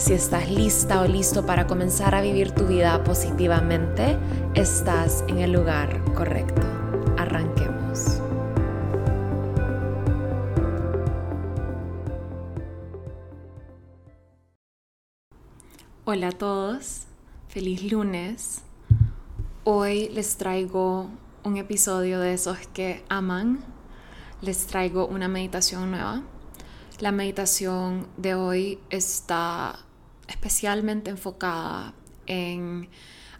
Si estás lista o listo para comenzar a vivir tu vida positivamente, estás en el lugar correcto. Arranquemos. Hola a todos, feliz lunes. Hoy les traigo un episodio de esos que aman. Les traigo una meditación nueva. La meditación de hoy está especialmente enfocada en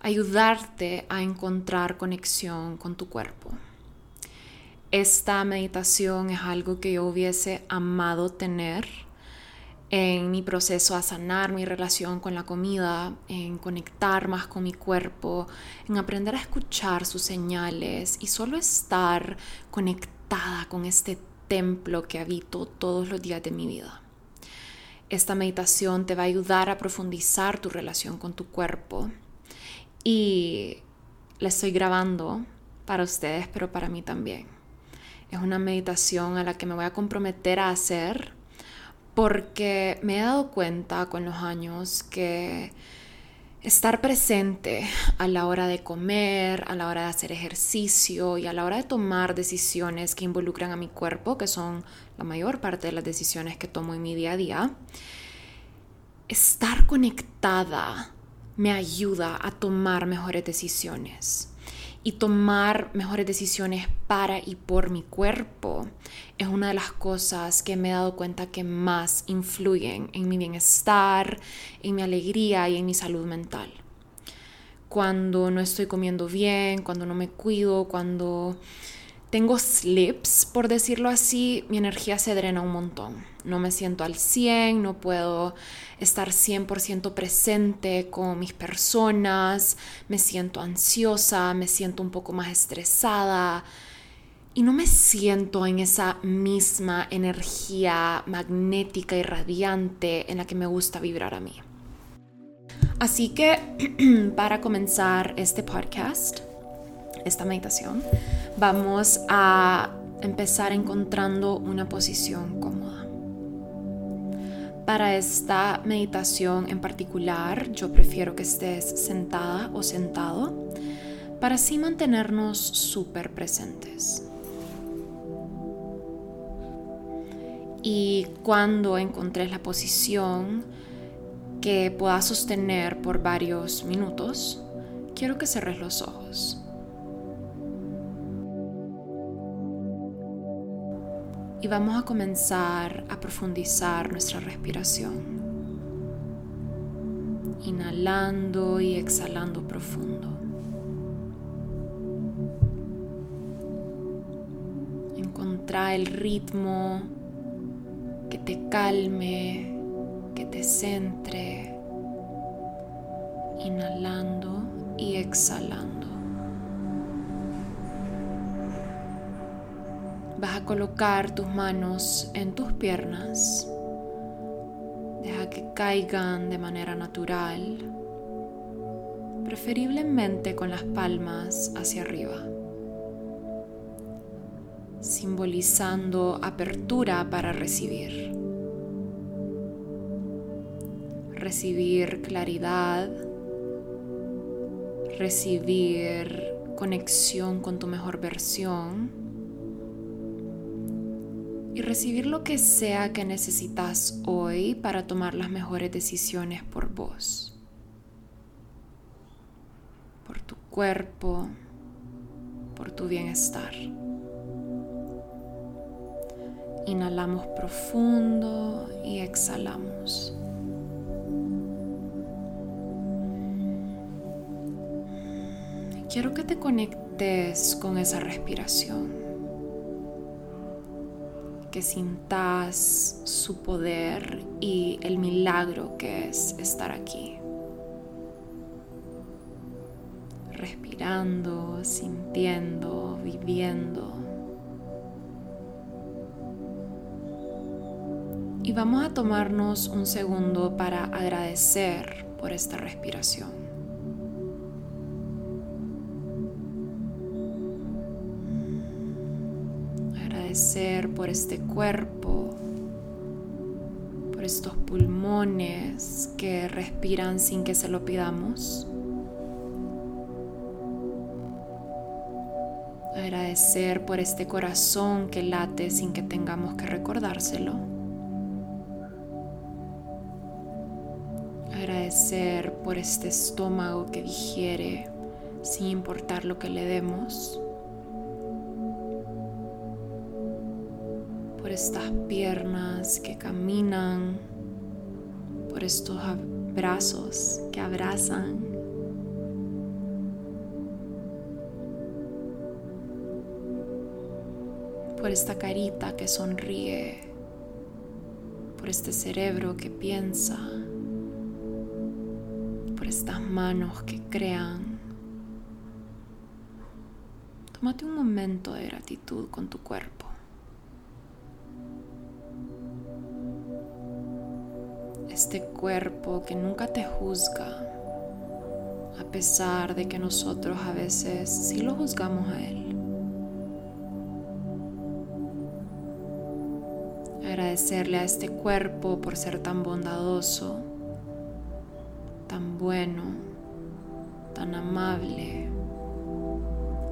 ayudarte a encontrar conexión con tu cuerpo. Esta meditación es algo que yo hubiese amado tener en mi proceso a sanar mi relación con la comida, en conectar más con mi cuerpo, en aprender a escuchar sus señales y solo estar conectada con este templo que habito todos los días de mi vida. Esta meditación te va a ayudar a profundizar tu relación con tu cuerpo y la estoy grabando para ustedes, pero para mí también. Es una meditación a la que me voy a comprometer a hacer porque me he dado cuenta con los años que estar presente a la hora de comer, a la hora de hacer ejercicio y a la hora de tomar decisiones que involucran a mi cuerpo, que son la mayor parte de las decisiones que tomo en mi día a día, estar conectada me ayuda a tomar mejores decisiones y tomar mejores decisiones para y por mi cuerpo es una de las cosas que me he dado cuenta que más influyen en mi bienestar, en mi alegría y en mi salud mental. Cuando no estoy comiendo bien, cuando no me cuido, cuando tengo slips, por decirlo así, mi energía se drena un montón. No me siento al 100, no puedo estar 100% presente con mis personas, me siento ansiosa, me siento un poco más estresada y no me siento en esa misma energía magnética y radiante en la que me gusta vibrar a mí. Así que para comenzar este podcast, esta meditación, vamos a empezar encontrando una posición cómoda. Para esta meditación en particular, yo prefiero que estés sentada o sentado para así mantenernos súper presentes. Y cuando encontres la posición que puedas sostener por varios minutos, quiero que cerres los ojos. Y vamos a comenzar a profundizar nuestra respiración. Inhalando y exhalando profundo. Encontrar el ritmo que te calme, que te centre. Inhalando y exhalando. Vas a colocar tus manos en tus piernas. Deja que caigan de manera natural, preferiblemente con las palmas hacia arriba, simbolizando apertura para recibir. Recibir claridad, recibir conexión con tu mejor versión y recibir lo que sea que necesitas hoy para tomar las mejores decisiones por vos, por tu cuerpo, por tu bienestar. Inhalamos profundo y exhalamos. Quiero que te conectes con esa respiración que sintas su poder y el milagro que es estar aquí. Respirando, sintiendo, viviendo. Y vamos a tomarnos un segundo para agradecer por esta respiración. Agradecer por este cuerpo, por estos pulmones que respiran sin que se lo pidamos. Agradecer por este corazón que late sin que tengamos que recordárselo. agradecer por este estómago que digiere sin importar lo que le demos, estas piernas que caminan, por estos brazos que abrazan. Por esta carita que sonríe, por este cerebro que piensa estas manos que crean. Tómate un momento de gratitud con tu cuerpo. Este cuerpo que nunca te juzga, a pesar de que nosotros a veces sí lo juzgamos a él. Agradecerle a este cuerpo por ser tan bondadoso tan bueno, tan amable,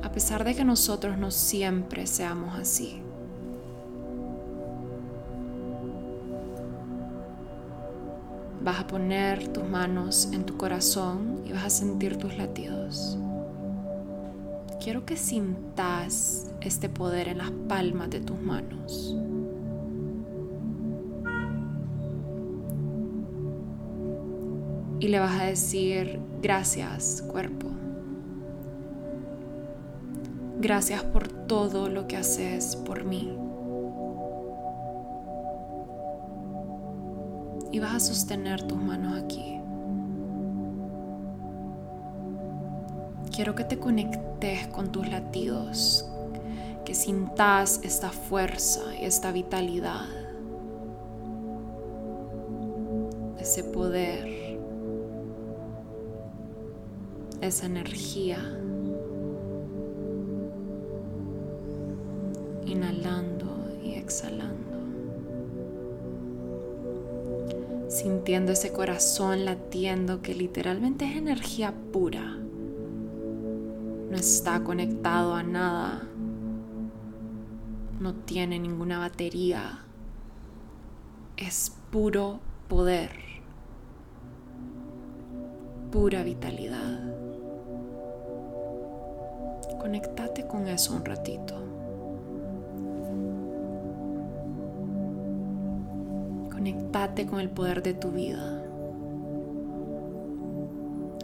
a pesar de que nosotros no siempre seamos así. Vas a poner tus manos en tu corazón y vas a sentir tus latidos. Quiero que sintas este poder en las palmas de tus manos. y le vas a decir gracias cuerpo. Gracias por todo lo que haces por mí. Y vas a sostener tus manos aquí. Quiero que te conectes con tus latidos, que sintas esta fuerza y esta vitalidad, ese poder esa energía. Inhalando y exhalando. Sintiendo ese corazón latiendo que literalmente es energía pura. No está conectado a nada. No tiene ninguna batería. Es puro poder. Pura vitalidad. Conectate con eso un ratito. Conectate con el poder de tu vida.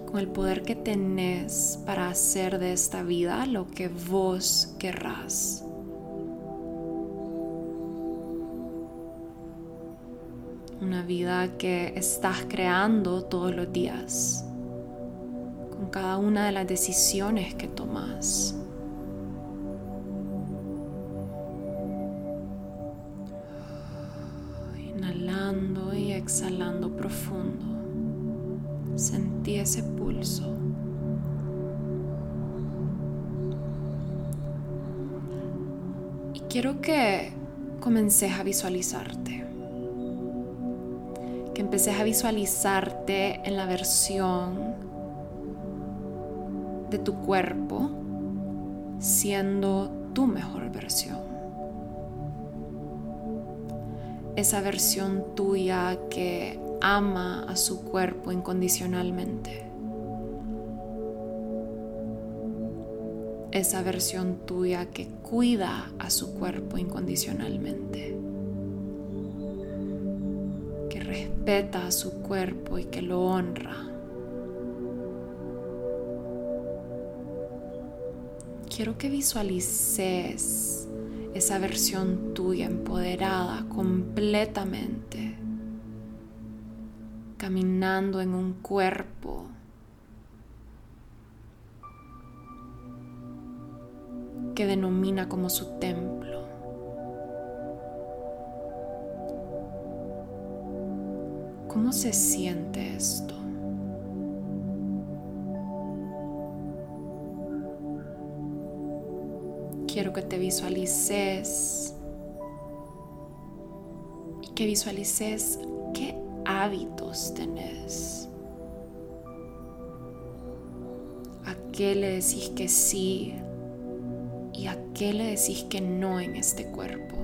Con el poder que tenés para hacer de esta vida lo que vos querrás. Una vida que estás creando todos los días cada una de las decisiones que tomas. Exhalando profundo. Sentí ese pulso. Y quiero que comences a visualizarte. Que empeces a visualizarte en la versión de tu cuerpo siendo tu mejor versión. Esa versión tuya que ama a su cuerpo incondicionalmente. Esa versión tuya que cuida a su cuerpo incondicionalmente. Que respeta a su cuerpo y que lo honra. quiero que visualices esa versión tuya empoderada completamente, caminando en un cuerpo que denomina como su templo. ¿Cómo se siente esto? Quiero que te visualices y que visualices qué hábitos tenés. ¿A qué le decís que sí y a qué le decís que no en este cuerpo?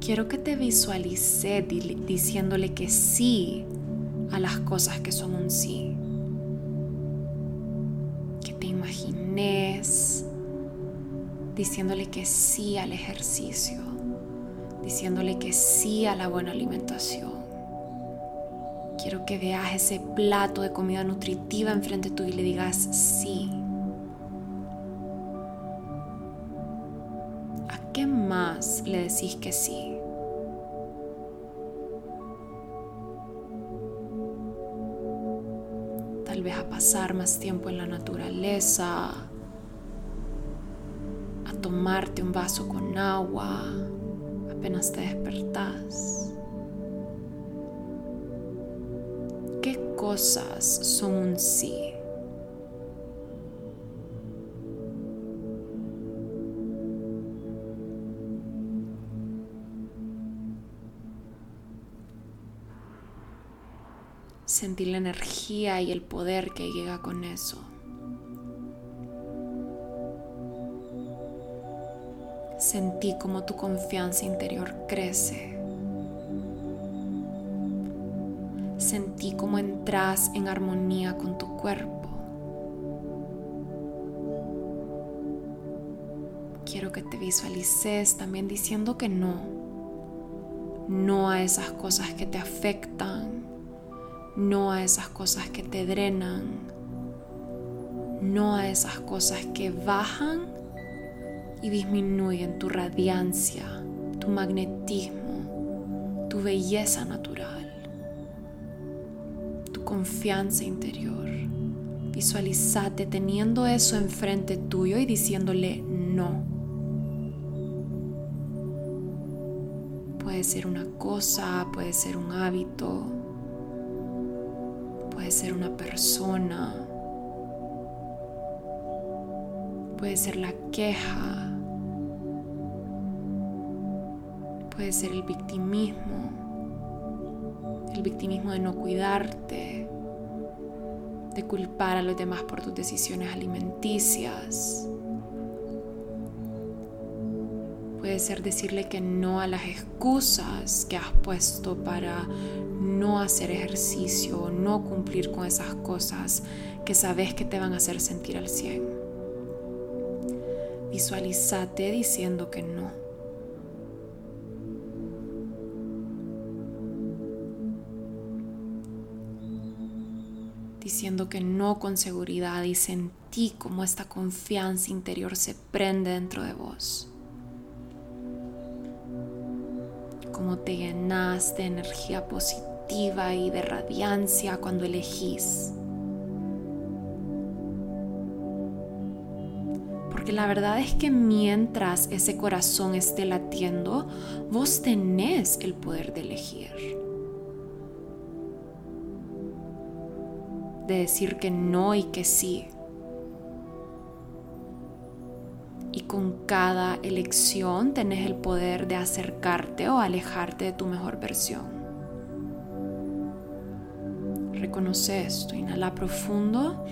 quiero que te visualice diciéndole que sí a las cosas que son un sí. Que te imagines diciéndole que sí al ejercicio, diciéndole que sí a la buena alimentación. Quiero que veas ese plato de comida nutritiva enfrente tuyo y le digas sí. ¿A qué más le decís que sí? Tal vez a pasar más tiempo en la naturaleza, a tomarte un vaso con agua apenas te despertás. ¿Qué cosas son un sí? Sentir la energía y el poder que llega con eso. Sentí como tu confianza interior crece. Sentí como entras en armonía con tu cuerpo. Quiero que te visualices también diciendo que no. No a esas cosas que te afectan no a esas cosas que te drenan, no a esas cosas que bajan y disminuyen tu radiancia, tu magnetismo, tu belleza natural, tu confianza interior. Visualizate teniendo eso enfrente tuyo y diciéndole no. Puede ser una cosa, puede ser un hábito, Puede ser una persona. Puede ser la queja. Puede ser el victimismo. El victimismo de no cuidarte. De culpar a los demás por tus decisiones alimenticias. Puede ser decirle que no a las excusas que has puesto para no hacer ejercicio, no cumplir con esas cosas que sabes que te van a hacer sentir al 100. Visualízate diciendo que no. Diciendo que no con seguridad y sentí como esta confianza interior se prende dentro de vos. Como te llenas de energía positiva y de radiancia cuando elegís. Porque la verdad es que mientras ese corazón esté latiendo, vos tenés el poder de elegir. De decir que no y que sí. Y con cada elección tenés el poder de acercarte o alejarte de tu mejor versión. Reconoce esto. Inhala profundo.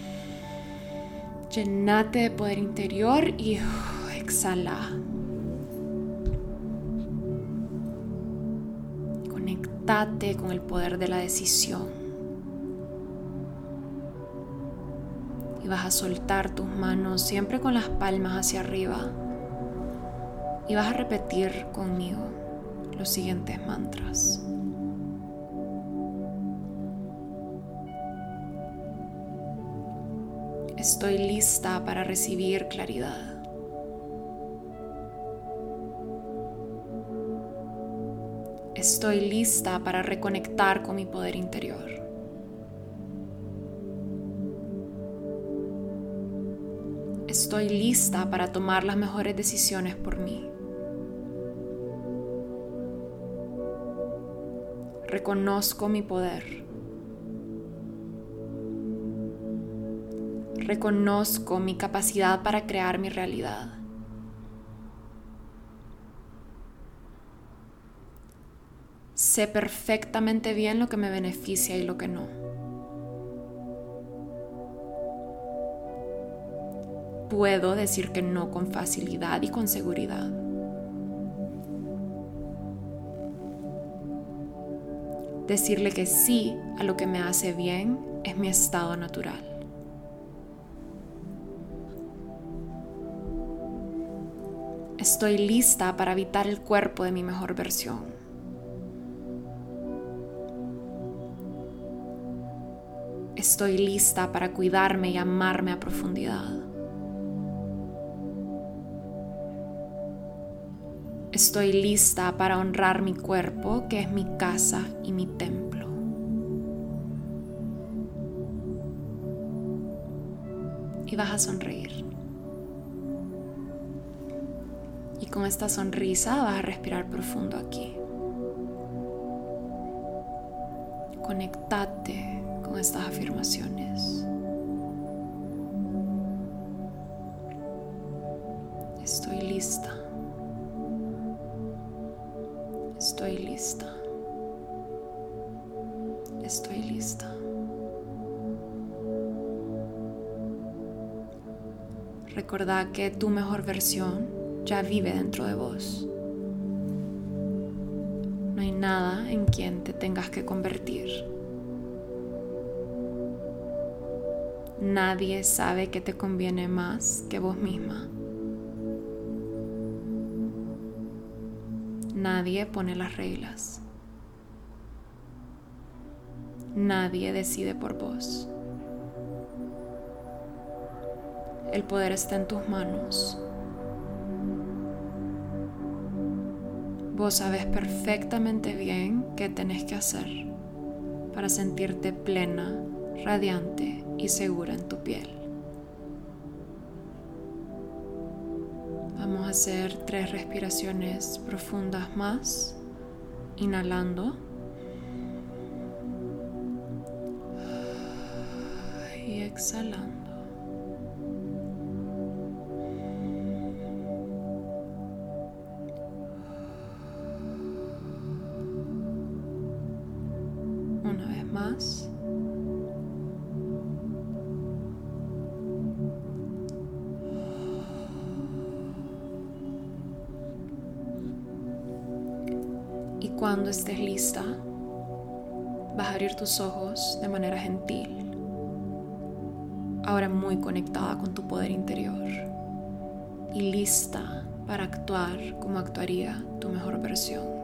Llenate de poder interior y uh, exhala. Conectate con el poder de la decisión. Y vas a soltar tus manos siempre con las palmas hacia arriba. Y vas a repetir conmigo los siguientes mantras. Estoy lista para recibir claridad. Estoy lista para reconectar con mi poder interior. Estoy lista para tomar las mejores decisiones por mí. Reconozco mi poder. Reconozco mi capacidad para crear mi realidad. Sé perfectamente bien lo que me beneficia y lo que no. Puedo decir que no con facilidad y con seguridad. Decirle que sí a lo que me hace bien es mi estado natural. Estoy lista para habitar el cuerpo de mi mejor versión. Estoy lista para cuidarme y amarme a profundidad. Estoy lista para honrar mi cuerpo, que es mi casa y mi templo. Y vas a sonreír. Y con esta sonrisa vas a respirar profundo aquí. Conectate con estas afirmaciones. Estoy lista. Estoy lista. Estoy lista. Recordad que tu mejor versión ya vive dentro de vos. No hay nada en quien te tengas que convertir. Nadie sabe que te conviene más que vos misma. Nadie pone las reglas. Nadie decide por vos. El poder está en tus manos. Vos sabes perfectamente bien qué tenés que hacer para sentirte plena, radiante y segura en tu piel. Vamos a hacer tres respiraciones profundas más, inhalando. Y exhalando. Estés lista, vas a abrir tus ojos de manera gentil, ahora muy conectada con tu poder interior y lista para actuar como actuaría tu mejor versión.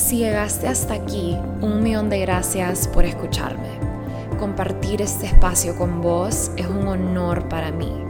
Si llegaste hasta aquí, un millón de gracias por escucharme. Compartir este espacio con vos es un honor para mí.